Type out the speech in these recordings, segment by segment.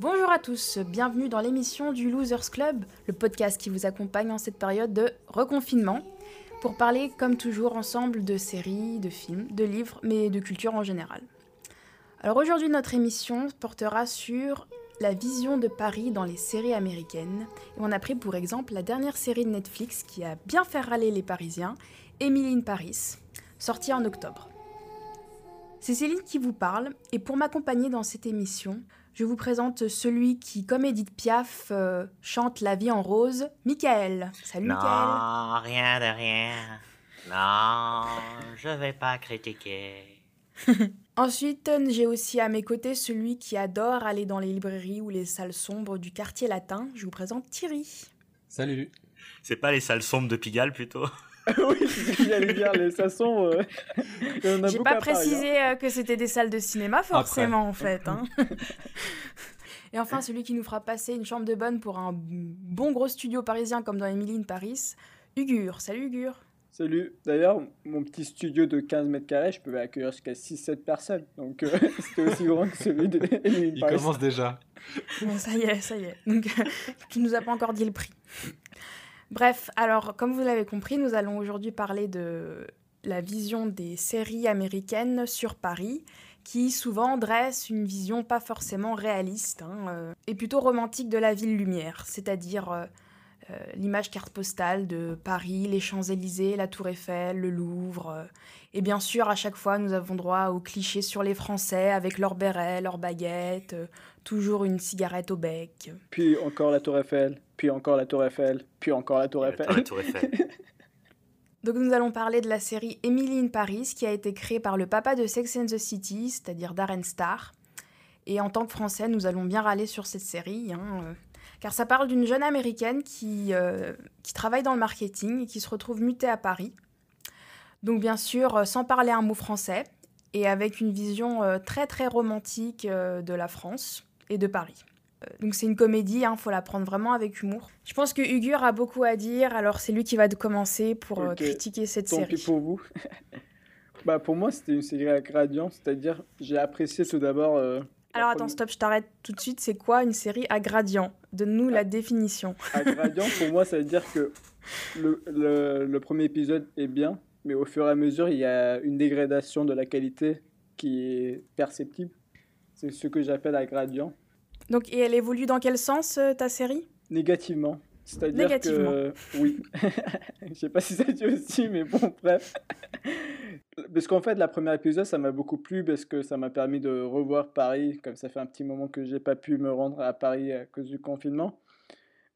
Bonjour à tous, bienvenue dans l'émission du Losers Club, le podcast qui vous accompagne en cette période de reconfinement, pour parler comme toujours ensemble de séries, de films, de livres, mais de culture en général. Alors aujourd'hui notre émission portera sur la vision de Paris dans les séries américaines, et on a pris pour exemple la dernière série de Netflix qui a bien fait râler les Parisiens, Emily in Paris, sortie en octobre. C'est Céline qui vous parle, et pour m'accompagner dans cette émission, je vous présente celui qui, comme Edith Piaf, euh, chante La vie en rose, Michael. Salut non, Michael. rien de rien. Non, je vais pas critiquer. Ensuite, j'ai aussi à mes côtés celui qui adore aller dans les librairies ou les salles sombres du quartier latin. Je vous présente Thierry. Salut. C'est pas les salles sombres de Pigalle plutôt? oui, c'est ce que j'allais dire, les façons. Euh... J'ai pas Paris, hein. précisé euh, que c'était des salles de cinéma, forcément, en fait. hein. Et enfin, celui qui nous fera passer une chambre de bonne pour un bon gros studio parisien comme dans Emily in Paris, Ugur. Salut Ugur. Salut. D'ailleurs, mon petit studio de 15 mètres carrés, je pouvais accueillir jusqu'à 6-7 personnes. Donc, euh, c'était aussi grand que celui de Emily in Il Paris. commence déjà. Bon, ça y est, ça y est. Donc, tu nous as pas encore dit le prix. Bref, alors, comme vous l'avez compris, nous allons aujourd'hui parler de la vision des séries américaines sur Paris, qui souvent dressent une vision pas forcément réaliste, hein, euh, et plutôt romantique de la ville lumière, c'est-à-dire euh, euh, l'image carte postale de Paris, les Champs-Élysées, la Tour Eiffel, le Louvre. et bien sûr, à chaque fois, nous avons droit aux clichés sur les Français avec leurs bérets, leurs baguettes, toujours une cigarette au bec. Puis encore la Tour Eiffel, puis encore la Tour Eiffel, puis encore la Tour Eiffel. tour- la tour Eiffel. Donc nous allons parler de la série Emily in Paris qui a été créée par le papa de Sex and the City, c'est-à-dire Darren Star. Et en tant que Français, nous allons bien râler sur cette série, hein, euh, car ça parle d'une jeune américaine qui, euh, qui travaille dans le marketing et qui se retrouve mutée à Paris. Donc bien sûr, euh, sans parler un mot français, et avec une vision euh, très très romantique euh, de la France et de Paris. Euh, Donc c'est une comédie, il faut la prendre vraiment avec humour. Je pense que Ugur a beaucoup à dire, alors c'est lui qui va commencer pour euh, critiquer cette Tant série. pis pour vous. bah, pour moi, c'était une série à gradient, c'est-à-dire, j'ai apprécié tout d'abord. euh, Alors attends, première- stop, je t'arrête tout de suite. C'est quoi une série à gradient Donne-nous la définition. à gradient, pour moi, ça veut dire que le, le, le premier épisode est bien, mais au fur et à mesure, il y a une dégradation de la qualité qui est perceptible. C'est ce que j'appelle à gradient. Donc, et elle évolue dans quel sens euh, ta série? Négativement. C'est-à-dire que... Oui. Je sais pas si ça dit aussi, mais bon, bref. Parce qu'en fait, la première épisode, ça m'a beaucoup plu parce que ça m'a permis de revoir Paris, comme ça fait un petit moment que j'ai pas pu me rendre à Paris à cause du confinement.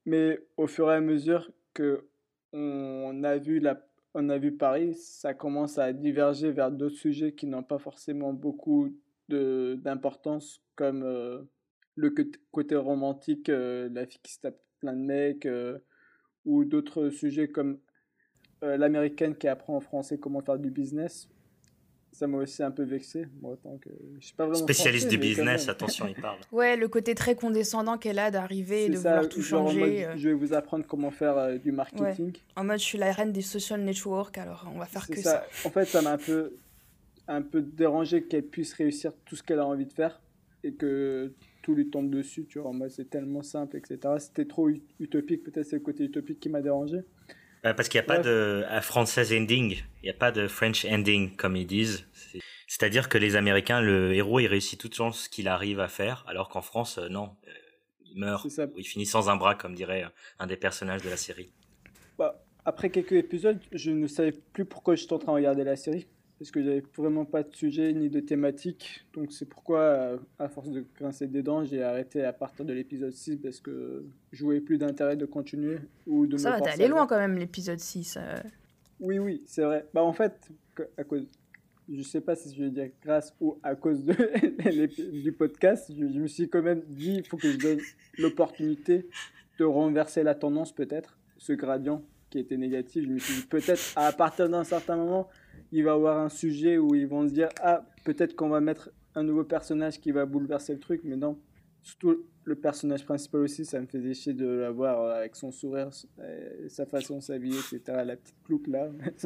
Mais au fur et à mesure que on a vu la, on a vu Paris, ça commence à diverger vers d'autres sujets qui n'ont pas forcément beaucoup d'importance, comme euh, le côté- romantique, euh, la fille qui se tape plein de mecs, euh, ou d'autres sujets comme euh, l'américaine qui apprend en français comment faire du business. Ça m'a aussi un peu vexé. Moi, tant que... je suis pas vraiment Spécialiste français, du business, attention, il parle. Ouais, le côté très condescendant qu'elle a d'arriver et de ça, vouloir tout changer. mode, Je vais vous apprendre comment faire euh, du marketing. En mode, je suis la reine des social networks, alors on va faire que ça. En fait, ça m'a un peu, un peu dérangé qu'elle puisse réussir tout ce qu'elle a envie de faire et que tout lui tombe dessus. Tu vois, moi, c'est tellement simple, etc. C'était trop ut- utopique. Peut-être c'est le côté utopique qui m'a dérangé. Euh, Parce qu'il n'y a pas de à française ending, il n'y a pas de French ending comme ils disent. C'est- C'est-à-dire que les Américains, le héros, il réussit tout ce qu'il arrive à faire, alors qu'en France, euh, non, Euh, il meurt, C'est ça. ou il finit sans un bras, comme dirait un des personnages de la série. Bah, après quelques épisodes, je ne savais plus pourquoi j'étais en train de regarder la série. Parce que j'avais vraiment pas de sujet ni de thématique. Donc c'est pourquoi, euh, à force de grincer des dents, j'ai arrêté à partir de l'épisode 6 parce que je voyais plus d'intérêt de continuer ou de Ça me va, t'es allé loin quand même, l'épisode 6. euh. Oui, oui, c'est vrai. Bah en fait, à cause, je sais pas si je vais dire grâce ou à cause de du podcast, je, je me suis quand même dit, il faut que je donne l'opportunité de renverser la tendance peut-être, ce gradient qui était négatif. Je me suis dit peut-être à partir d'un certain moment, il va y avoir un sujet où ils vont se dire, ah, peut-être qu'on va mettre un nouveau personnage qui va bouleverser le truc, mais non. Surtout le personnage principal aussi, ça me faisait chier de l'avoir euh, avec son sourire, euh, sa façon de s'habiller, etc. La petite plouc là.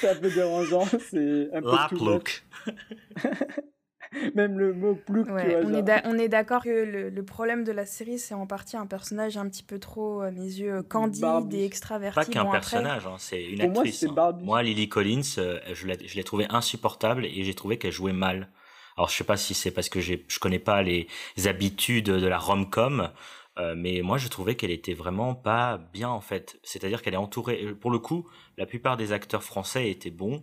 c'est un peu dérangeant, c'est un peu La plouc. Même le mot plouc, tu Ouais, vois. on, genre. est d'a- on est d'accord que le, le problème de la série, c'est en partie un personnage un petit peu trop, à mes yeux, candide Barbie. et extraverti. Pas qu'un Bon, après- personnage, hein, c'est une Pour moi, actrice. c'est hein. Moi, Lily Collins, euh, je l'ai trouvée insupportable et j'ai trouvé qu'elle jouait mal. Alors, je sais pas si c'est parce que je connais pas les habitudes de la rom-com, euh, mais moi, je trouvais qu'elle était vraiment pas bien en fait. C'est-à-dire qu'elle est entourée. euh, Pour le coup, la plupart des acteurs français étaient bons.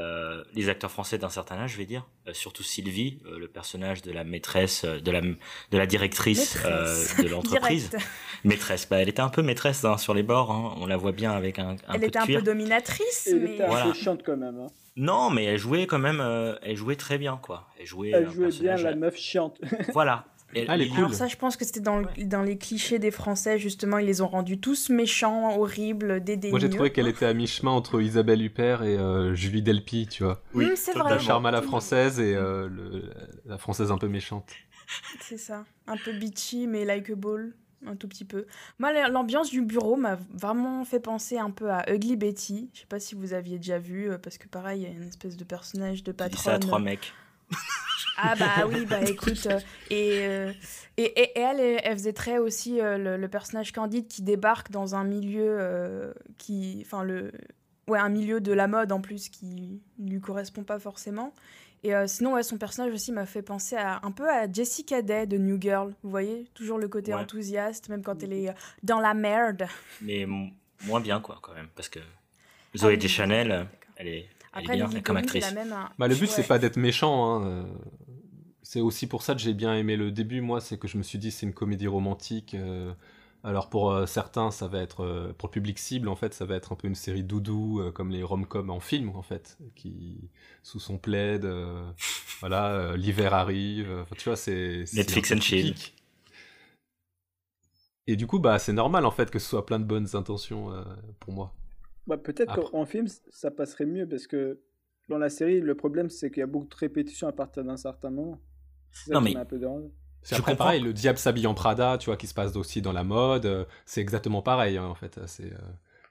Euh, les acteurs français d'un certain âge, je vais dire, Euh, surtout Sylvie, euh, le personnage de la maîtresse, euh, de la de la directrice euh, de l'entreprise. Maîtresse, bah, elle était un peu maîtresse hein, sur les bords. hein. On la voit bien avec un, un Elle peu était de un cuir. peu dominatrice, elle mais était Voilà. peu chiante quand même. hein. Non, mais elle jouait quand même. euh, elle jouait très bien, quoi. Elle jouait. Elle jouait bien la meuf chiante. Voilà. Et Ah, elle est cool. Alors ça, je pense que c'était dans, le- dans les clichés des Français, justement, ils les ont rendus tous méchants, horribles, dédaigneux. Moi j'ai trouvé qu'elle était à mi-chemin entre Isabelle Huppert et euh, Julie Delpy, tu vois. Oui, Hum, c'est Le vrai. charme à la française et euh, le- la française un peu méchante. C'est ça. Un peu bitchy, mais likeable, un tout petit peu. Moi, l'ambiance du bureau m'a vraiment fait penser un peu à Ugly Betty. Je sais pas si vous aviez déjà vu, euh, parce que pareil, il y a une espèce de personnage de dis ça à patronne. trois mecs. Ah bah oui, bah écoute. euh, et, euh, et, et- et elle, elle, faisait très aussi euh, le, le personnage candide qui débarque dans un milieu euh, qui... Enfin, le... Ouais, un milieu de la mode en plus qui ne lui correspond pas forcément. Et euh, sinon, ouais, son personnage aussi m'a fait penser à, un peu à Jessica Day de New Girl. Vous voyez Toujours le côté Ouais. enthousiaste, même quand elle est euh, dans la merde. Mais moins bien, quoi, quand même. Parce que Zoé oui, Deschanel, elle est, elle est Après, bien comme actrice. même un- Bah, le but, Ouais. c'est pas d'être méchant. hein, C'est aussi pour ça que j'ai bien aimé le début, moi, c'est que je me suis dit c'est une comédie romantique. euh, Alors pour euh, certains, ça va être euh, pour le public cible, en fait, ça va être un peu une série doudou euh, comme les rom-coms en film, en fait, qui sous son plaid, euh, voilà, euh, l'hiver arrive. euh, Enfin, tu vois, c'est Netflix and chill. Et du coup, bah, c'est normal en fait que ce soit plein de bonnes intentions euh, pour moi. Bah, Peut-être Après- qu'en film, ça passerait mieux parce que dans la série, le problème, c'est qu'il y a beaucoup de répétitions à partir d'un certain moment. Non, mais- m'a un peu. C'est Je après comprends. pareil, le diable s'habille en Prada, tu vois, qui se passe aussi dans la mode, euh, c'est exactement pareil hein, en fait. C'est euh,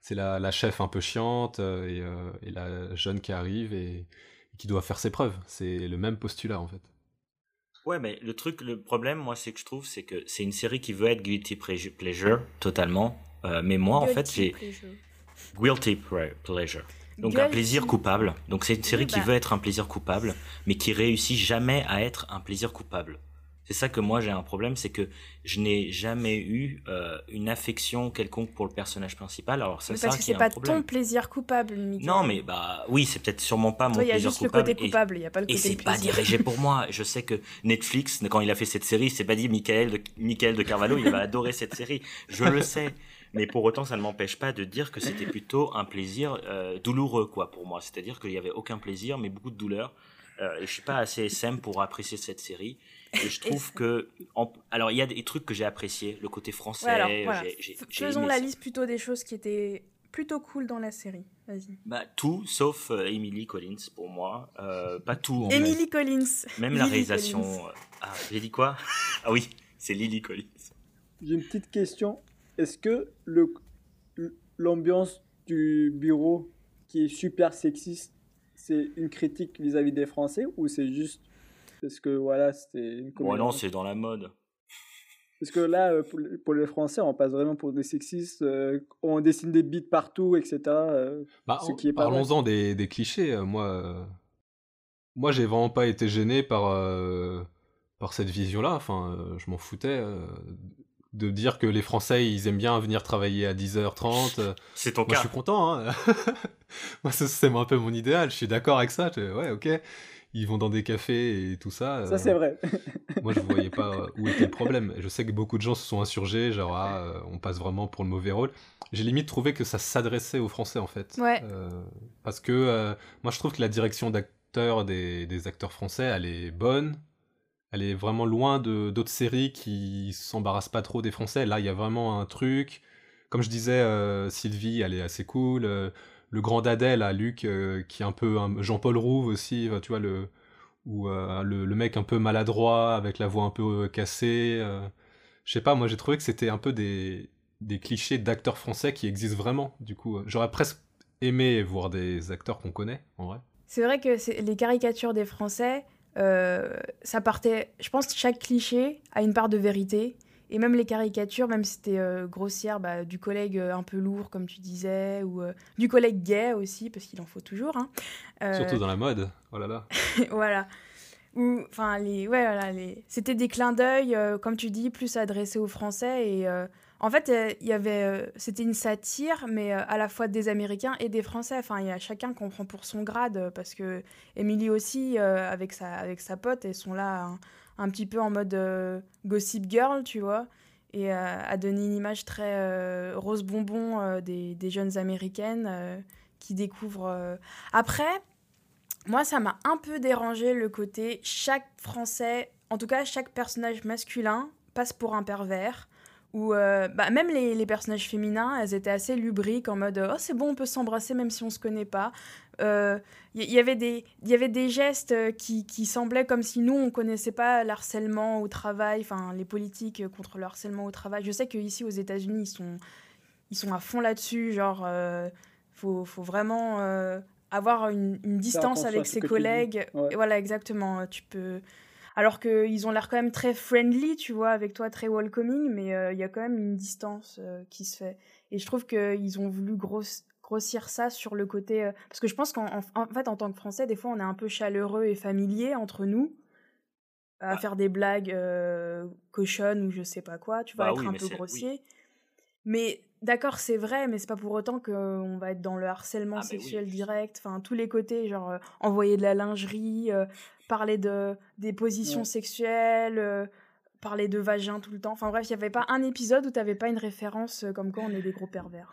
c'est la, la chef un peu chiante euh, et, euh, et la jeune qui arrive et, et qui doit faire ses preuves. C'est le même postulat en fait. Ouais, mais le truc, le problème, moi, c'est que je trouve, c'est que c'est une série qui veut être guilty pleasure, totalement. Euh, mais moi, en fait, Guilty j'ai pleasure. guilty pleasure. Donc un plaisir coupable. Donc c'est une série qui bah. veut être un plaisir coupable, mais qui réussit jamais à être un plaisir coupable. C'est ça que moi j'ai un problème, c'est que je n'ai jamais eu euh, une affection quelconque pour le personnage principal. Alors c'est Mais ça parce que c'est est pas ton plaisir coupable, Mickaël. Non, mais bah oui, c'est peut-être sûrement pas mon Toi, il y a plaisir juste le coupable. côté et- coupable, il n'y a pas le et côté c'est pas dirigé pour moi. Je sais que Netflix, quand il a fait cette série, il s'est pas dit Michael de, Michael de Carvalho, il va adorer cette série. Je le sais. Mais pour autant, ça ne m'empêche pas de dire que c'était plutôt un plaisir euh, douloureux, quoi, pour moi. C'est-à-dire qu'il y avait aucun plaisir, mais beaucoup de douleur. Euh, et je suis pas assez SM pour apprécier cette série. Et je trouve que, en- alors il y a des trucs que j'ai appréciés, le côté français. Ouais, alors, voilà. Faisons la ça. liste plutôt des choses qui étaient plutôt cool dans la série. Vas-y. Bah, tout, sauf euh, Emily Collins pour moi. Euh, pas tout. en fait. Emily Collins. Même la Lily réalisation. Collins. euh, Ah, j'ai dit quoi? Ah oui, c'est Lily Collins. J'ai une petite question. Est-ce que le l'ambiance du bureau qui est super sexiste, c'est une critique vis-à-vis des Français ou c'est juste parce que voilà, c'était une comédie? non, c'est dans la mode. Parce que là, euh, pour, les Français, on passe vraiment pour des sexistes. euh, on dessine des bites partout, etc. euh, Bah, Ce qui est pas Parlons-en des, des clichés. Moi, moi, j'ai vraiment pas été gêné par euh, par cette vision-là. Enfin, je m'en foutais euh, de dire que les Français, ils aiment bien venir travailler à 10h30. euh, C'est ton Moi, je suis content. Hein. Moi, c'est un peu mon idéal. Je suis d'accord avec ça. Je- Ouais, ok. Ils vont dans des cafés et tout ça. Ça, euh, c'est vrai. Moi, je voyais pas euh, où était le problème. Je sais que beaucoup de gens se sont insurgés, genre, ah, euh, on passe vraiment pour le mauvais rôle. J'ai limite trouvé que ça s'adressait aux Français, en fait. Ouais. Euh, parce que euh, moi, je trouve que la direction d'acteurs des, des acteurs français, elle est bonne. Elle est vraiment loin de d'autres séries qui s'embarrassent pas trop des Français. Là, il y a vraiment un truc. Comme je disais, euh, Sylvie, elle est assez cool. Euh, le grand Dadel, à Luc, euh, qui est un peu Jean-Paul Rouve aussi, tu vois, le, ou le, le mec un peu maladroit, avec la voix un peu cassée. je sais pas, moi j'ai trouvé que c'était un peu des, des clichés d'acteurs français qui existent vraiment. Du coup, j'aurais presque aimé voir des acteurs qu'on connaît, en vrai. C'est vrai que les caricatures des Français, ça partait, je pense que chaque cliché a une part de vérité. Et même les caricatures, même si c'était grossière, bah, du collègue un peu lourd, comme tu disais, ou du collègue gay aussi, parce qu'il en faut toujours. Hein. Surtout dans la mode, oh là là. voilà enfin les ouais voilà les c'était des clins d'œil euh, comme tu dis plus adressés aux Français et euh, en fait euh, il y avait c'était une satire mais à la fois des Américains et des Français. Enfin il y a chacun comprend pour son grade parce que Emily aussi avec sa avec sa pote elles sont là un, petit peu en mode gossip girl tu vois. Et a donné une image très rose bonbon des, des, jeunes américaines qui découvrent après moi, ça m'a un peu dérangé le côté chaque Français, en tout cas chaque personnage masculin, passe pour un pervers. Ou euh, bah, même les, personnages féminins, elles étaient assez lubriques en mode oh c'est bon on peut s'embrasser même si on se connaît pas. Il euh, y, avait des il y avait des gestes qui, qui, semblaient comme si nous on connaissait pas l'harcèlement au travail, enfin les politiques contre le harcèlement au travail. Je sais qu'ici aux États-Unis ils sont ils sont à fond là-dessus, genre euh, faut, faut vraiment avoir une, distance avec ses collègues. Voilà, exactement. Tu peux. Alors qu'ils ont l'air quand même très friendly, tu vois, avec toi, très welcoming, mais euh, il y a quand même une distance euh, qui se fait. Et je trouve qu'ils ont voulu grossir ça sur le côté. Euh, parce que je pense qu'en fait, en tant que Français, des fois, on est un peu chaleureux et familier entre nous, à faire des blagues cochonnes ou je sais pas quoi, tu vas bah être un peu grossier. Mais D'accord, c'est vrai, mais c'est pas pour autant qu'on va être dans le harcèlement ah, sexuel direct. Enfin, tous les côtés, genre euh, envoyer de la lingerie, euh, parler de des positions sexuelles, euh, parler de vagin tout le temps. Enfin bref, il y avait pas un épisode où t'avais pas une référence comme quoi on est des gros pervers.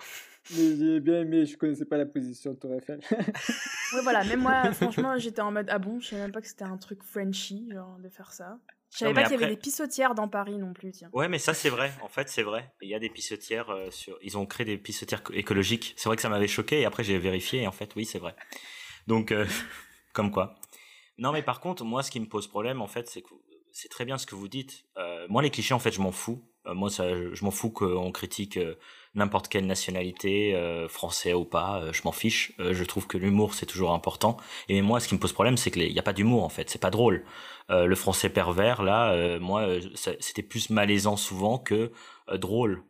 Mais j'ai bien aimé, je connaissais pas la position de Tour Eiffel. ouais, voilà, même moi, franchement, j'étais en mode ah bon, je savais même pas que c'était un truc Frenchy, genre de faire ça. Je savais pas qu'il y avait des pissotières dans Paris non plus, tiens. Ouais, mais ça c'est vrai. En fait, c'est vrai. Il y a des pissotières euh, sur. Ils ont créé des pissotières écologiques. C'est vrai que ça m'avait choqué et après j'ai vérifié et en fait, oui, c'est vrai. Donc, euh, comme quoi. Non, mais par contre, moi, ce qui me pose problème, en fait, c'est que c'est très bien ce que vous dites. Euh, moi, les clichés, en fait, je m'en fous. moi, ça, je m'en fous qu'on critique n'importe quelle nationalité, euh, français ou pas, euh, je m'en fiche. Euh, je trouve que l'humour c'est toujours important. Et moi, ce qui me pose problème, c'est qu'il n'y a pas d'humour en fait. C'est pas drôle. le français pervers, là, moi, c'était plus malaisant souvent que drôle.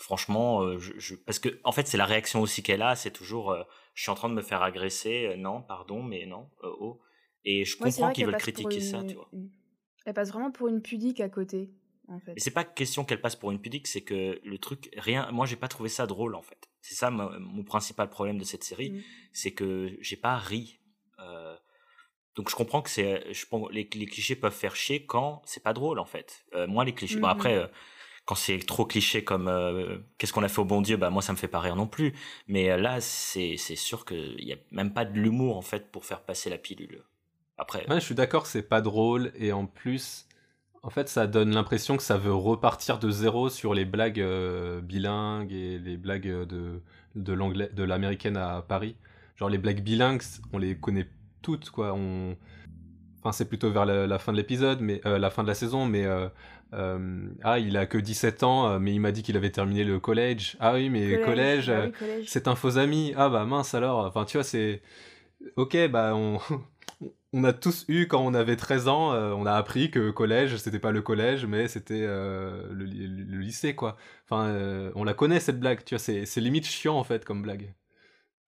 franchement, je, parce que en fait, c'est la réaction aussi qu'elle a. C'est toujours, je suis en train de me faire agresser. non, pardon, mais non. oh. Et je comprends qu'ils veulent critiquer ça, tu vois. Elle passe vraiment pour une pudique à côté. Et c'est pas question qu'elle passe pour une pudique, c'est que le truc, rien, moi j'ai pas trouvé ça drôle en fait. C'est ça mon, principal problème de cette série, mm. c'est que j'ai pas ri. Euh, donc je comprends que c'est, je les, les, clichés peuvent faire chier quand c'est pas drôle en fait. Euh, moi les clichés, bon mm-hmm. après, euh, quand c'est trop cliché comme qu'est-ce qu'on a fait au bon Dieu, bah moi ça me fait pas rire non plus. Mais là c'est c'est sûr qu'il y a même pas de l'humour en fait pour faire passer la pilule. Après. je suis d'accord, c'est pas drôle et en plus en fait, ça donne l'impression que ça veut repartir de zéro sur les blagues euh, bilingues et les blagues de, de l'anglais, de l'américaine à Paris. Genre les blagues bilingues, on les connaît toutes, quoi. On... Enfin, c'est plutôt vers la, fin de l'épisode, mais euh, la fin de la saison, mais euh, ah, il a que 17 ans, mais il m'a dit qu'il avait terminé le collège. Ah oui, mais collège, ah collège. c'est un faux ami. Ah bah mince alors. Enfin, tu vois, c'est ok, bah on on a tous eu, quand on avait 13 ans, euh, on a appris que collège, c'était pas le collège, mais c'était euh, le, lycée, quoi. Enfin, euh, on la connaît, cette blague, tu vois, c'est limite chiant, en fait, comme blague.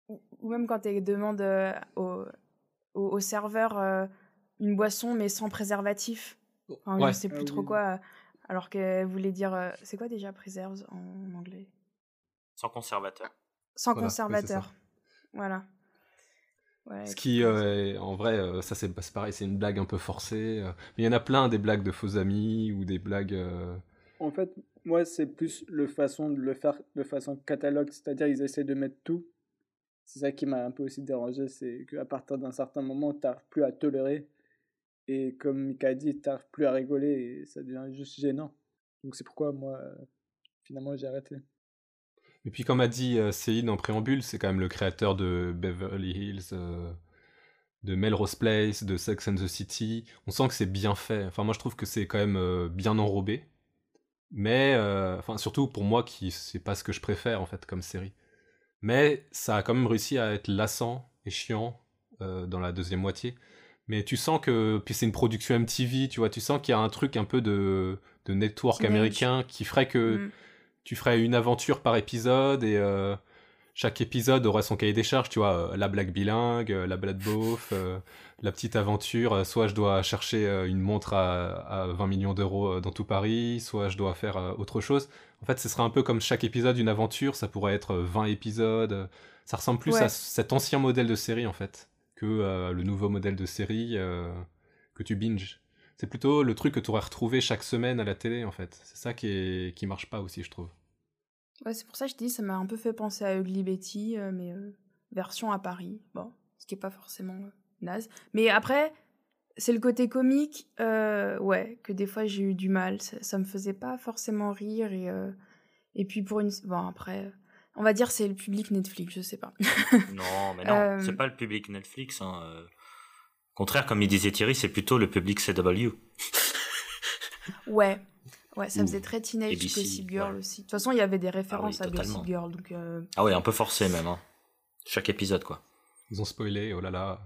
Ou même quand tu demandes au, au, serveur une boisson, mais sans préservatif. Enfin, Je sais plus ah trop quoi. Alors qu'elle voulait dire... c'est quoi déjà preserves en anglais? Sans conservateur. Sans conservateur. Voilà. Ce qui, euh, en vrai, euh, ça c'est pareil, c'est une blague un peu forcée. Euh. mais il y en a plein des blagues de faux amis ou des blagues. En fait, moi c'est plus le façon de le faire de façon catalogue, c'est-à-dire ils essaient de mettre tout. C'est ça qui m'a un peu aussi dérangé, c'est qu'à partir d'un certain moment, tu n'arrives plus à tolérer. Et comme Mika a dit, tu n'arrives plus à rigoler et ça devient juste gênant. Donc c'est pourquoi moi, finalement, j'ai arrêté. Et puis, comme a dit euh, Céline en préambule, c'est quand même le créateur de Beverly Hills, euh, de Melrose Place, de Sex and the City. On sent que c'est bien fait. Enfin, moi, je trouve que c'est quand même euh, bien enrobé. Mais, enfin, surtout pour moi, qui c'est pas ce que je préfère en fait comme série. Mais ça a quand même réussi à être lassant et chiant dans la deuxième moitié. Mais tu sens que. Puis c'est une production MTV, tu vois. Tu sens qu'il y a un truc un peu de, de network américain qui ferait que Mm. Tu ferais une aventure par épisode et euh, chaque épisode aurait son cahier des charges, tu vois. euh, la blague bilingue, euh, la blague beauf, la petite aventure. soit je dois chercher une montre à, à 20 millions d'euros dans tout Paris, soit je dois faire autre chose. En fait, ce serait un peu comme chaque épisode une aventure, ça pourrait être euh, 20 épisodes. Ça ressemble plus Ouais. à cet ancien modèle de série, en fait, que le nouveau modèle de série que tu binges. C'est plutôt le truc que tu aurais retrouvé chaque semaine à la télé, en fait. C'est ça qui, est... qui marche pas aussi, je trouve. Ouais, c'est pour ça que je dis, ça m'a un peu fait penser à Ugly Betty, euh, mais euh, version à Paris. Bon, ce qui est pas forcément euh, naze. Mais après, c'est le côté comique, euh, ouais, que des fois j'ai eu du mal. Ça, ça me faisait pas forcément rire. Et, euh, et puis pour une. Bon, après, on va dire c'est le public Netflix, je sais pas. Non, mais non, Euh, c'est pas le public Netflix. Hein. Au contraire, comme il disait Thierry, c'est plutôt le public CW. ouais. Ouais, ça faisait très Teenage ABC, Gossip Girl ouais. aussi. De toute façon, il y avait des références à totalement. Gossip Girl, donc euh, Ah ouais, un peu forcé même. Hein. Chaque épisode, quoi. Ils ont spoilé, oh là là.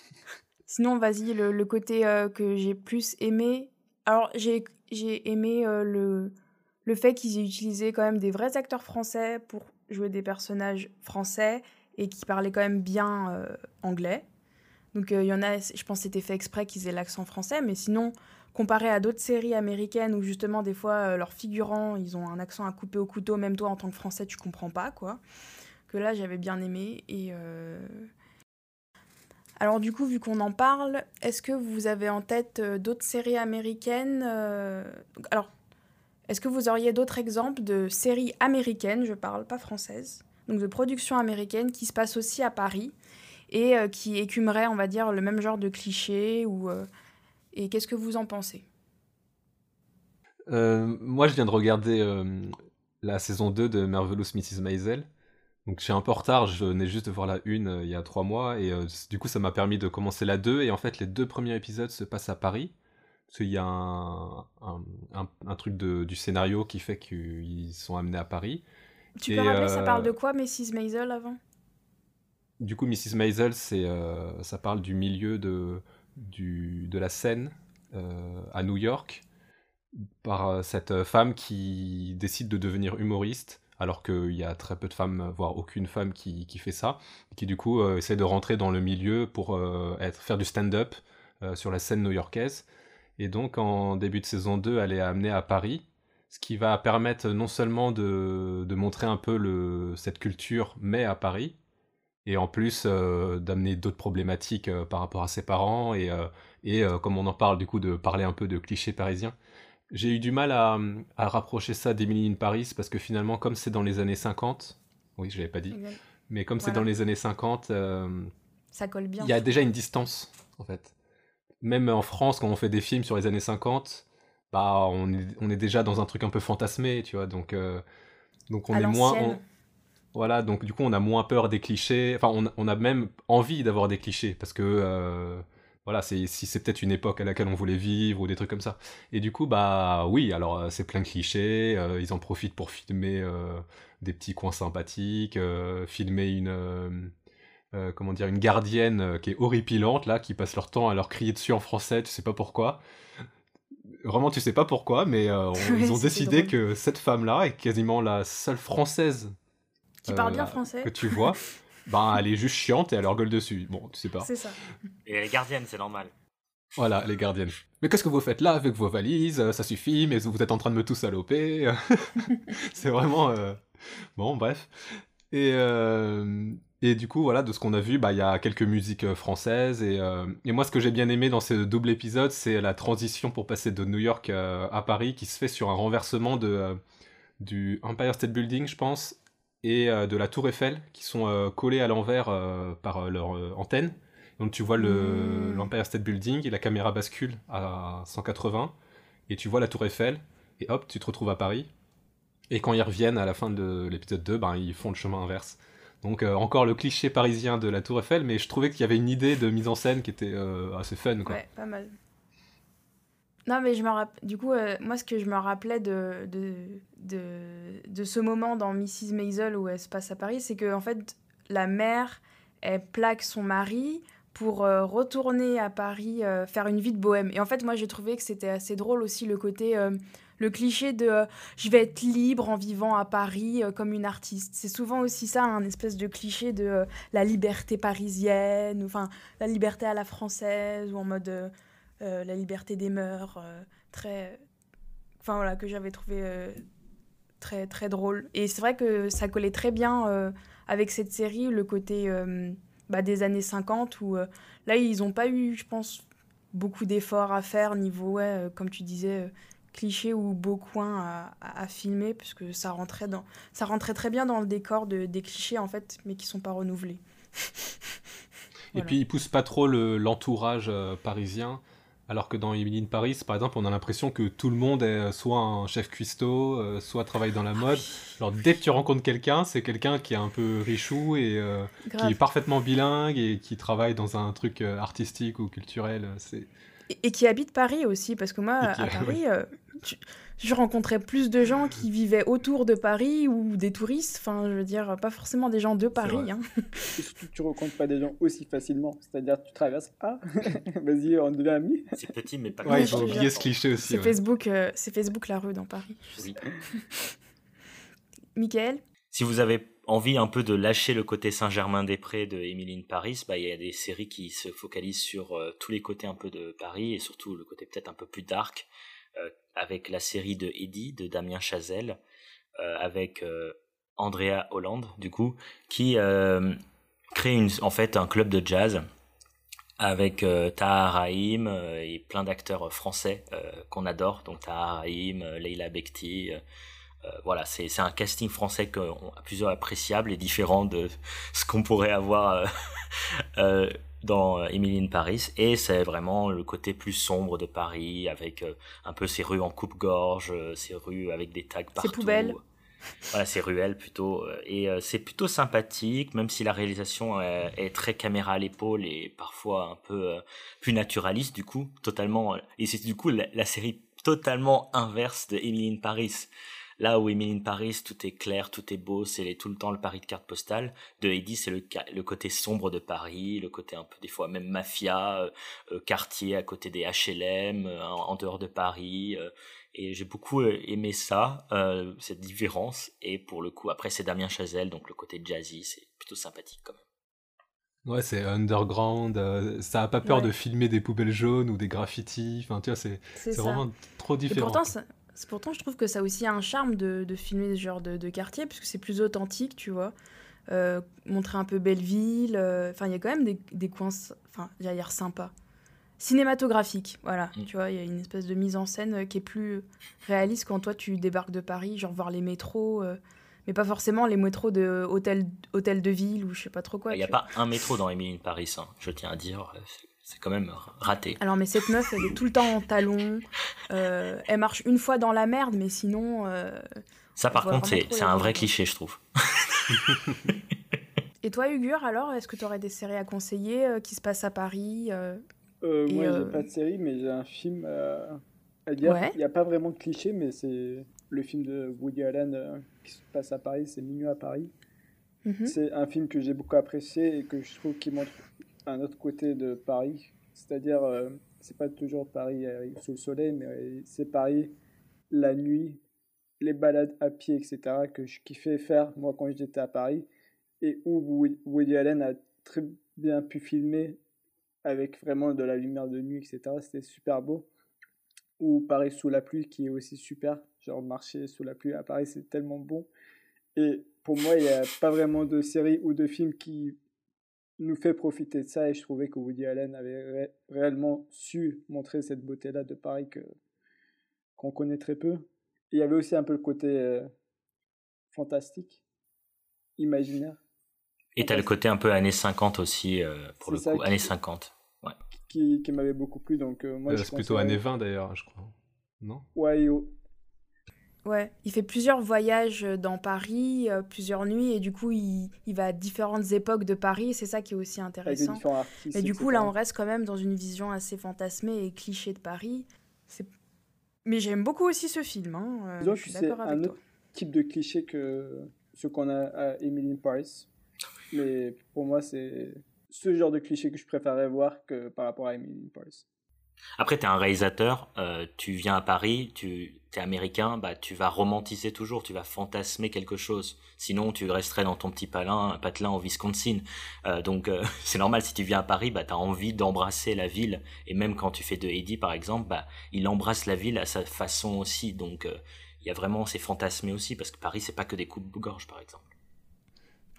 Sinon, vas-y, le, le côté euh, que j'ai plus aimé. Alors, j'ai j'ai aimé euh, le, le fait qu'ils aient utilisé quand même des vrais acteurs français pour jouer des personnages français et qui parlaient quand même bien euh, anglais. Donc, euh, il y en a, je pense que c'était fait exprès qu'ils aient l'accent français, mais sinon, comparé à d'autres séries américaines où justement, des fois, euh, leurs figurants, ils ont un accent à couper au couteau, même toi, en tant que français, tu comprends pas, quoi. Que là, j'avais bien aimé et. euh, alors du coup, vu qu'on en parle, est-ce que vous avez en tête d'autres séries américaines Alors, est-ce que vous auriez d'autres exemples de séries américaines, je parle pas françaises, donc de productions américaines qui se passent aussi à Paris et euh, qui écumeraient, on va dire, le même genre de clichés ou euh, et qu'est-ce que vous en pensez? Euh, moi, je viens de regarder la saison 2 de Marvelous Mrs. Maisel. Donc, je suis un peu en retard, je venais juste de voir la 1 euh, il y a 3 mois. Et du coup, ça m'a permis de commencer la 2. Et en fait, les deux premiers épisodes se passent à Paris. Parce qu'il y a un, un, un- un truc de- du scénario qui fait qu'ils sont amenés à Paris. Tu Et, peux rappeler, ça parle de quoi, Mrs. Maisel, avant? Du coup, Mrs. Maisel, euh, ça parle du milieu de, la scène euh, à New York par euh, cette femme qui décide de devenir humoriste alors qu'il y a très peu de femmes, voire aucune femme qui, fait ça, qui du coup essaie de rentrer dans le milieu pour faire du stand-up sur la scène new-yorkaise. Et donc en début de saison 2, elle est amenée à Paris, ce qui va permettre non seulement de, montrer un peu cette culture, mais à Paris, et en plus euh, d'amener d'autres problématiques euh, par rapport à ses parents, et, euh, et comme on en parle du coup, de parler un peu de clichés parisiens. J'ai eu du mal à, à rapprocher ça d'Emily in Paris, parce que finalement, comme c'est dans les années 50, oui, je l'avais pas dit, Exact. mais comme c'est dans les années 50, euh, Ça colle bien. il y a déjà une distance, en fait. Même en France, quand on fait des films sur les années 50, bah, on est, on est déjà dans un truc un peu fantasmé, tu vois. Donc, donc on À est moins. on- Voilà, donc du coup, on a moins peur des clichés. Enfin, on, on a même envie d'avoir des clichés, parce que. euh, voilà, c'est, si c'est peut-être une époque à laquelle on voulait vivre ou des trucs comme ça. Et du coup, bah oui, alors euh, c'est plein de clichés. euh, ils en profitent pour filmer euh, des petits coins sympathiques, filmer une, comment dire, une gardienne qui est horripilante là, qui passe leur temps à leur crier dessus en français, tu sais pas pourquoi. Vraiment, tu sais pas pourquoi, mais euh, on- ils ont décidé drôle. que cette femme-là est quasiment la seule française Qui parle euh, bien français. que tu vois. ben, elle est juste chiante et elle leur gueule dessus. Bon, tu sais pas. C'est ça. Et les gardiennes, c'est normal. Voilà, les gardiennes. Mais qu'est-ce que vous faites là avec vos valises? Ça suffit, mais vous êtes en train de me tout saloper. c'est vraiment... euh, Bon, bref. Et, euh, et du coup, voilà, de ce qu'on a vu, bah, il y a quelques musiques françaises. Et, euh, et moi, ce que j'ai bien aimé dans ce double épisode, c'est la transition pour passer de New York à Paris, qui se fait sur un renversement de, euh, du Empire State Building, je pense, et euh, de la Tour Eiffel, qui sont euh, collés à l'envers euh, par leur antenne. Donc tu vois le- Mm. l'Empire State Building et la caméra bascule à 180 et tu vois la Tour Eiffel et hop, tu te retrouves à Paris. Et quand ils reviennent à la fin de l'épisode 2, ben, ils font le chemin inverse. Donc euh, encore le cliché parisien de la Tour Eiffel, mais je trouvais qu'il y avait une idée de mise en scène qui était euh, assez fun. Quoi. Ouais, pas mal. Non, mais je me rapp- du coup, euh, moi, ce que je me rappelais de, de, de, ce moment dans Mrs. Maisel où elle se passe à Paris, c'est que en fait, la mère, elle plaque son mari pour retourner à Paris faire une vie de bohème. Et en fait, moi, j'ai trouvé que c'était assez drôle aussi le côté le cliché de euh, je vais être libre en vivant à Paris euh, comme une artiste. C'est souvent aussi ça, un espèce de cliché de euh, la liberté parisienne, enfin la liberté à la française, ou en mode la liberté des mœurs, très. Enfin voilà, que j'avais trouvé très, très drôle. Et c'est vrai que ça collait très bien avec cette série, le côté bah, des années 50, où là, ils n'ont pas eu, je pense, beaucoup d'efforts à faire niveau, ouais, comme tu disais, clichés ou beaux coins à, à, filmer, puisque ça rentrait, dans, ça rentrait très bien dans le décor de, des clichés, en fait, mais qui sont pas renouvelés. Et puis, ils poussent pas trop l'entourage euh, parisien. Alors que dans Emily in Paris, par exemple, on a l'impression que tout le monde est soit un chef cuistot, euh, soit travaille dans la ah mode. Alors dès que tu rencontres quelqu'un, c'est quelqu'un qui est un peu richou et euh, qui est parfaitement bilingue et qui travaille dans un truc artistique ou culturel. C'est et, qui habite Paris aussi, parce que moi, à Paris, je rencontrais plus de gens qui vivaient autour de Paris ou des touristes, enfin, je veux dire, pas forcément des gens de Paris. Hein. Et surtout, tu rencontres pas des gens aussi facilement. C'est-à-dire, tu traverses, ah, vas-y, on devient amis. C'est petit, mais pas Ouais, ils ont oublié ce cliché aussi. C'est Facebook, euh, c'est Facebook la rue dans Paris. Oui. Michael? Si vous avez envie un peu de lâcher le côté Saint-Germain-des-Prés de Emily Paris, bah, il y a des séries qui se focalisent sur euh, tous les côtés un peu de Paris et surtout le côté peut-être un peu plus dark euh, avec la série de Eddie de Damien Chazelle euh, avec Andrea Hollande du coup qui crée en fait un club de jazz avec Tahar Rahim et plein d'acteurs français qu'on adore. Donc Tahar Rahim, Leila Bekti voilà, c'est un casting français que, plusieurs appréciable et différent de ce qu'on pourrait avoir euh, euh, dans Emily in Paris. Et c'est vraiment le côté plus sombre de Paris, avec un peu ces rues en coupe-gorge, ces rues avec des tags partout. Ces poubelles. Voilà, ces ruelles plutôt. Et c'est plutôt sympathique, même si la réalisation est, très caméra à l'épaule et parfois un peu plus naturaliste, du coup, totalement. Et c'est du coup la, la, série totalement inverse de Emily in Paris. Là où Emily in Paris, tout est clair, tout est beau, c'est tout le temps le Paris de carte postale. De Eddie, c'est le, le côté sombre de Paris, le côté un peu des fois même mafia, euh, euh, quartier à côté des HLM, euh, en, dehors de Paris. et j'ai beaucoup aimé ça, cette différence. Et pour le coup, après c'est Damien Chazelle, donc le côté jazzy, c'est plutôt sympathique quand même. Ouais, c'est underground, ça a pas peur de filmer des poubelles jaunes ou des graffitis, enfin tu vois, c'est vraiment trop différent. Et pourtant, Pourtant, je trouve que ça a aussi un charme de, de filmer ce genre de, de quartier, puisque c'est plus authentique, tu vois. Euh, montrer un peu Belleville. Euh, enfin, il y a quand même des, des coins, enfin, j'allais dire sympa. Cinématographique, voilà. Mm. Tu vois, il y a une espèce de mise en scène euh, qui est plus réaliste quand toi tu débarques de Paris, genre voir les métros, mais pas forcément les métros de hôtel, hôtel de ville ou je sais pas trop quoi. Il n'y a pas un métro dans Emily Paris, hein, je tiens à dire c'est quand même raté. Alors, mais cette meuf, elle est tout le temps en talons. Euh, elle marche une fois dans la merde, mais sinon. Euh, ça, par contre, c'est un vrai cliché, je trouve. Et toi, Hugur, alors, est-ce que tu aurais des séries à conseiller euh, qui se passent à Paris Moi, j'ai pas de série, mais j'ai un film à dire. Il n'y a pas vraiment de cliché, mais c'est le film de Woody Allen qui se passe à Paris, c'est Minuit à Paris. Mhm. C'est un film que j'ai beaucoup apprécié et que je trouve qui montre un autre côté de Paris. C'est-à-dire, euh, c'est pas toujours Paris euh, sous le soleil, mais c'est Paris la nuit, les balades à pied, etc., que je kiffais faire, moi, quand j'étais à Paris, et où Woody Allen a très bien pu filmer avec vraiment de la lumière de nuit, etc. C'était super beau. Ou Paris sous la pluie, qui est aussi super. Genre, marcher sous la pluie à Paris, c'est tellement bon. Et pour moi, il n'y a pas vraiment de série ou de film qui nous fait profiter de ça et je trouvais que Woody Allen avait réellement su montrer cette beauté-là de Paris que qu'on connaît très peu. il y avait aussi un peu le côté euh, fantastique, imaginaire. Et tu as le côté un peu années 50 aussi, euh, pour le coup, années 50. Ouais. Qui, qui m'avait beaucoup plu. Donc, euh, moi, c'est plutôt années 20 d'ailleurs, je crois. Non? Ouais, Ouais, il fait plusieurs voyages euh, dans Paris, euh, plusieurs nuits, et du coup, il, il, va à différentes époques de Paris, c'est ça qui est aussi intéressant. Et du coup, là, on reste quand même dans une vision assez fantasmée et cliché de Paris. Mais j'aime beaucoup aussi ce film. Hein. Euh, je suis d'accord avec un autre type de cliché que ce qu'on a à Emily in Paris. Mais pour moi, c'est ce genre de cliché que je préférerais voir que par rapport à Emily Paris. Après, tu es un réalisateur, euh, tu viens à Paris, tu es américain, bah, tu vas romantiser toujours, tu vas fantasmer quelque chose. Sinon, tu resterais dans ton petit palin, patelin au Wisconsin. Euh, donc, euh, c'est normal, si tu viens à Paris, bah, tu as envie d'embrasser la ville. Et même quand tu fais de Eddie, par exemple, bah, il embrasse la ville à sa façon aussi. Donc, il y a vraiment ces fantasmés aussi, parce que Paris, c'est pas que des coups de gorge, par exemple.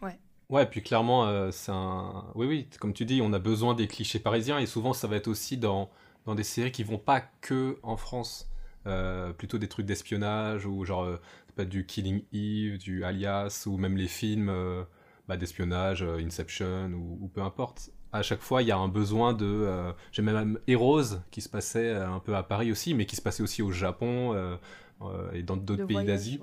Ouais. Ouais, puis clairement, c'est un. Oui, oui, comme tu dis, on a besoin des clichés parisiens, et souvent, ça va être aussi dans dans des séries qui vont pas que en France. Euh, plutôt des trucs d'espionnage ou genre euh, pas du Killing Eve, du Alias ou même les films euh, bah, d'espionnage, Inception ou, peu importe. À chaque fois, il y a un besoin de. J'ai même Heroes qui se passait un peu à Paris aussi, mais qui se passait aussi au Japon et dans d'autres pays d'Asie.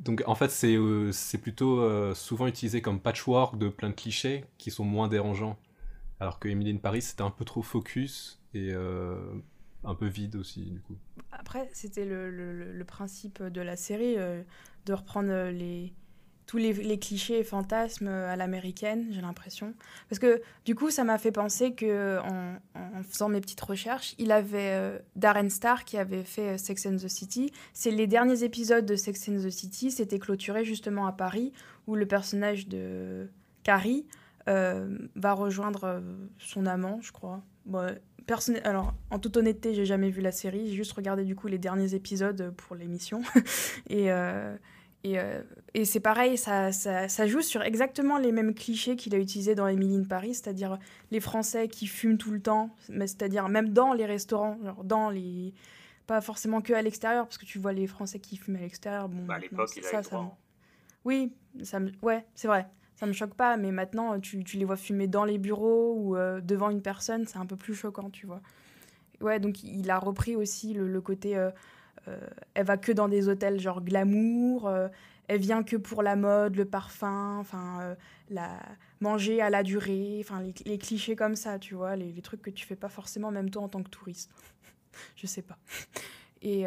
Donc en fait, c'est c'est plutôt souvent utilisé comme patchwork de plein de clichés qui sont moins dérangeants. Alors que Emily in Paris, c'était un peu trop focus et euh, un peu vide aussi du coup. Après, c'était le, principe de la série euh, de reprendre euh, les tous les, clichés et fantasmes à l'américaine, j'ai l'impression. Parce que du coup, ça m'a fait penser que en, faisant mes petites recherches, il avait Darren Star qui avait fait Sex and the City. C'est les derniers épisodes de Sex and the City, c'était clôturé justement à Paris, où le personnage de Carrie va rejoindre son amant, je crois. Alors, en toute honnêteté, j'ai jamais vu la série. J'ai juste regardé du coup les derniers épisodes pour l'émission. et euh, et, euh, et c'est pareil, ça, ça, ça, joue sur exactement les mêmes clichés qu'il a utilisés dans Emily in Paris, c'est-à-dire les Français qui fument tout le temps, mais c'est-à-dire même dans les restaurants, genre dans les pas forcément que à l'extérieur, parce que tu vois les Français qui fument à l'extérieur. Bon, bah, à l'époque, il ça, ça, Oui, ça me... ouais, c'est vrai ça me choque pas, mais maintenant, tu, tu les vois fumer dans les bureaux ou euh, devant une personne, c'est un peu plus choquant, tu vois. Ouais, donc il a repris aussi le, côté. Euh, euh, elle va que dans des hôtels genre glamour, elle vient que pour la mode, le parfum, enfin, la manger à la durée, enfin, les, clichés comme ça, tu vois, les, les, trucs que tu fais pas forcément, même toi en tant que touriste. Je sais pas. Et,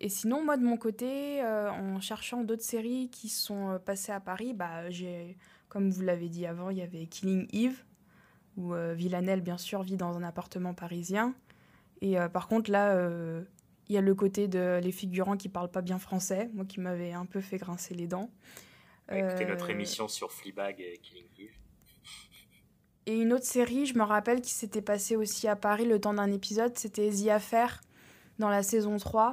et, sinon, moi de mon côté, en cherchant d'autres séries qui sont passées à Paris, bah, j'ai comme vous l'avez dit avant, il y avait Killing Eve, où euh, Villanelle, bien sûr, vit dans un appartement parisien. Et euh, par contre, là, euh, il y a le côté de les figurants qui parlent pas bien français, moi qui m'avais un peu fait grincer les dents. Écoutez notre émission sur Fleabag et Killing Eve. Et une autre série, je me rappelle, qui s'était passée aussi à Paris le temps d'un épisode, c'était The Affair, dans la saison 3.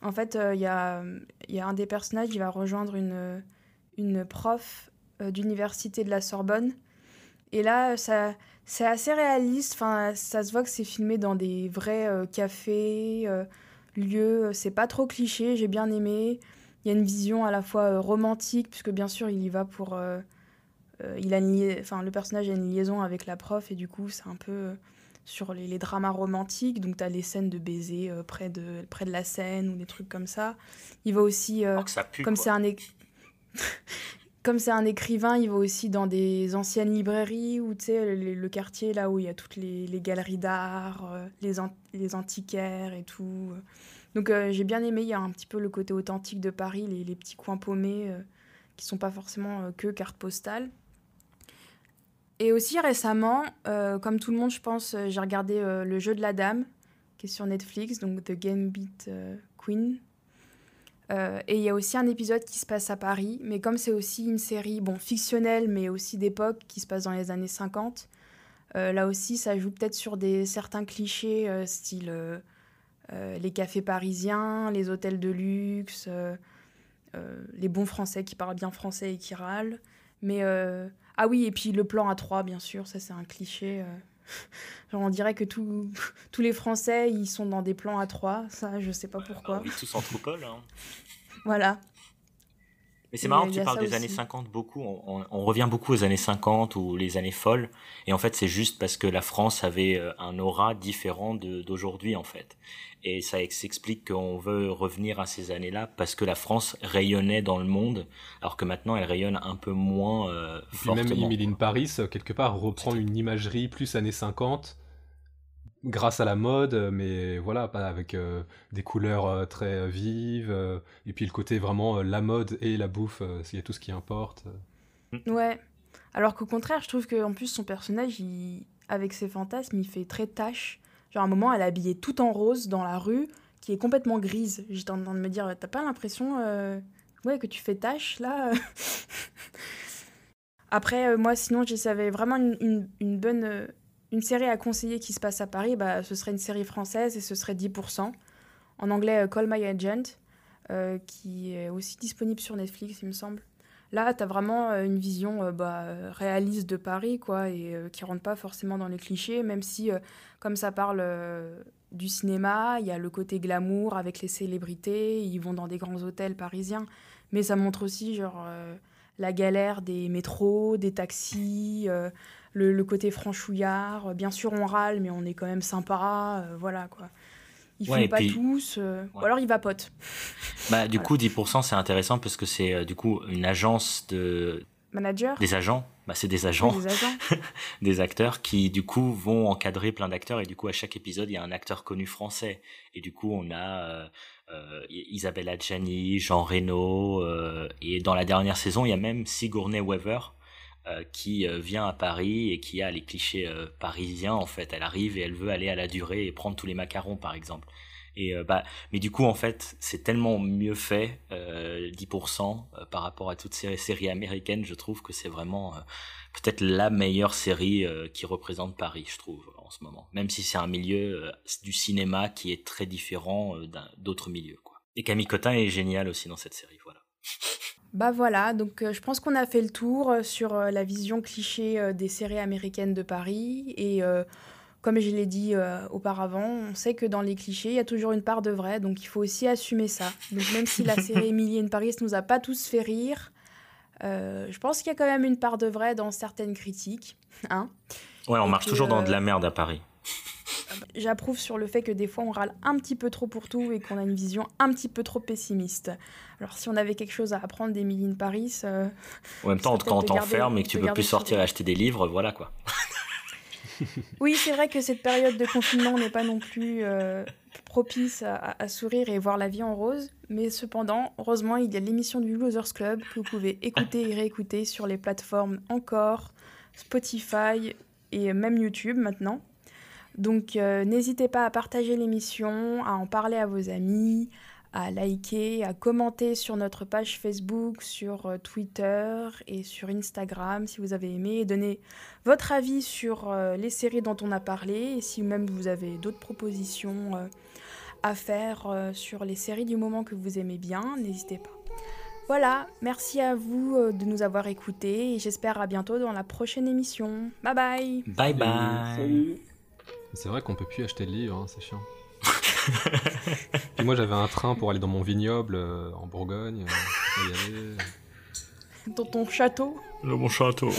En fait, il y, a, y, a, un des personnages qui va rejoindre une, une prof euh, d'université de la Sorbonne. Et là, ça, c'est assez réaliste. Enfin, ça se voit que c'est filmé dans des vrais euh, cafés, euh, lieux. C'est pas trop cliché. J'ai bien aimé. Il y a une vision à la fois romantique, puisque bien sûr, il y va pour. il a enfin, le personnage a une liaison avec la prof, et du coup, c'est un peu sur les, les, dramas romantiques. Donc, tu as les scènes de baiser près, de, près de la scène ou des trucs comme ça. Il va aussi. comme c'est un comme c'est un écrivain, il va aussi dans des anciennes librairies ou tu sais le, quartier là où il y a toutes les, galeries d'art, euh, les, les antiquaires et tout. Donc euh, j'ai bien aimé, il y a un petit peu le côté authentique de Paris, les, petits coins paumés euh, qui sont pas forcément que cartes postales. Et aussi récemment, comme tout le monde je pense, j'ai regardé Le jeu de la dame qui est sur Netflix, donc The Gambit Queen. Euh, et il y a aussi un épisode qui se passe à Paris, mais comme c'est aussi une série bon, fictionnelle, mais aussi d'époque, qui se passe dans les années 50, euh, là aussi, ça joue peut-être sur des, certains clichés, euh, style les cafés parisiens, les hôtels de luxe, les bons Français qui parlent bien français et qui râlent. Mais, ah oui, et puis le plan à 3 bien sûr, ça c'est un cliché. Genre, on dirait que tous les Français, ils sont dans des plans à trois. Ça, je sais pas pourquoi. Oui, tous en. Hein. voilà. Mais c'est marrant que tu parles des années 50 beaucoup. On, revient beaucoup aux années 50 ou les années folles. Et en fait, c'est juste parce que la France avait euh, un aura différent d'aujourd'hui, en fait. Et ça s'explique qu'on veut revenir à ces années-là parce que la France rayonnait dans le monde, alors que maintenant elle rayonne un peu moins euh, fortement. Même Emily Paris, euh, quelque part, reprend une imagerie plus années 50 grâce à la mode, mais voilà, pas avec euh, des couleurs très vives, et puis le côté vraiment la mode et la bouffe, s'il y a tout ce qui importe. Ouais. Alors qu'au contraire, je trouve qu'en plus, son personnage, il... avec ses fantasmes, il fait très tâche. Genre, à un moment, elle est habillée tout en rose dans la rue, qui est complètement grise. J'étais en train de me dire, t'as pas l'impression euh, ouais, que tu fais tâche, là Après, euh, moi, sinon, j'avais vraiment une, une, bonne... Euh, une série à conseiller qui se passe à Paris, bah, ce serait une série française et ce serait 10%. En anglais, Call My Agent, qui est aussi disponible sur Netflix, il me semble. Là, tu as vraiment euh, une vision euh, bah, réaliste de Paris, quoi, et euh, qui rentre pas forcément dans les clichés, même si, comme ça parle du cinéma, il y a le côté glamour avec les célébrités, ils vont dans des grands hôtels parisiens, mais ça montre aussi, genre, la galère des métros, des taxis, le, le, côté franchouillard. Bien sûr, on râle, mais on est quand même sympa, voilà, quoi. Ils ne pas tous, euh, ou alors ils vapotent. Bah, du coup, 10%, c'est intéressant parce que c'est euh, du coup une agence de. Manager? Des agents. Bah, c'est des agents. des agents. des acteurs qui, du coup, vont encadrer plein d'acteurs. Et du coup, à chaque épisode, il y a un acteur connu français. Et du coup, on a euh, Isabelle Adjani, Jean Reno. et dans la dernière saison, il y a même Sigourney Weaver. Qui vient à Paris et qui a les clichés parisiens en fait. Elle arrive et elle veut aller à la durée et prendre tous les macarons par exemple. Et euh, bah, mais du coup, en fait, c'est tellement mieux fait, euh, 10% euh, par rapport à toutes ces séries américaines. Je trouve que c'est vraiment euh, peut-être la meilleure série qui représente Paris, je trouve, en ce moment. Même si c'est un milieu du cinéma qui est très différent d'autres milieux. Et Camille Cotin est génial aussi dans cette série, voilà. Bah voilà, donc je pense qu'on a fait le tour sur la vision cliché des séries américaines de Paris et comme je l'ai dit euh, auparavant, on sait que dans les clichés, il y a toujours une part de vrai, donc il faut aussi assumer ça. Donc même si la série Emily in Paris nous a pas tous fait rire, euh, je pense qu'il y a quand même une part de vrai dans certaines critiques. Hein ouais, on marche toujours dans de la merde à Paris. J'approuve sur le fait que des fois on râle un petit peu trop pour tout et qu'on a une vision un petit peu trop pessimiste. Alors si on avait quelque chose à apprendre d'Emily in Paris... Euh, en même temps, quand on t'enferme et que tu peux plus sortir et acheter des livres, voilà quoi. oui, c'est vrai que cette période de confinement n'est pas non plus euh, propice à, sourire et voir la vie en rose. Mais cependant, heureusement, il y a l'émission du Losers Club que vous pouvez écouter et réécouter sur les plateformes encore, Spotify et même YouTube maintenant. Donc euh, n'hésitez pas à partager l'émission, à en parler à vos amis, à liker, à commenter sur notre page Facebook, sur euh, Twitter et sur Instagram si vous avez aimé, et donner votre avis sur euh, les séries dont on a parlé, et si même vous avez d'autres propositions euh, à faire sur les séries du moment que vous aimez bien, n'hésitez pas. Voilà, merci à vous de nous avoir écoutés et j'espère à bientôt dans la prochaine émission. Bye bye Bye bye C'est vrai qu'on peut plus acheter de livres, hein, c'est chiant. Et moi j'avais un train pour aller dans mon vignoble euh, en Bourgogne. Dans ton château? Dans mon château.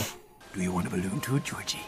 Do you want a balloon too, Georgie?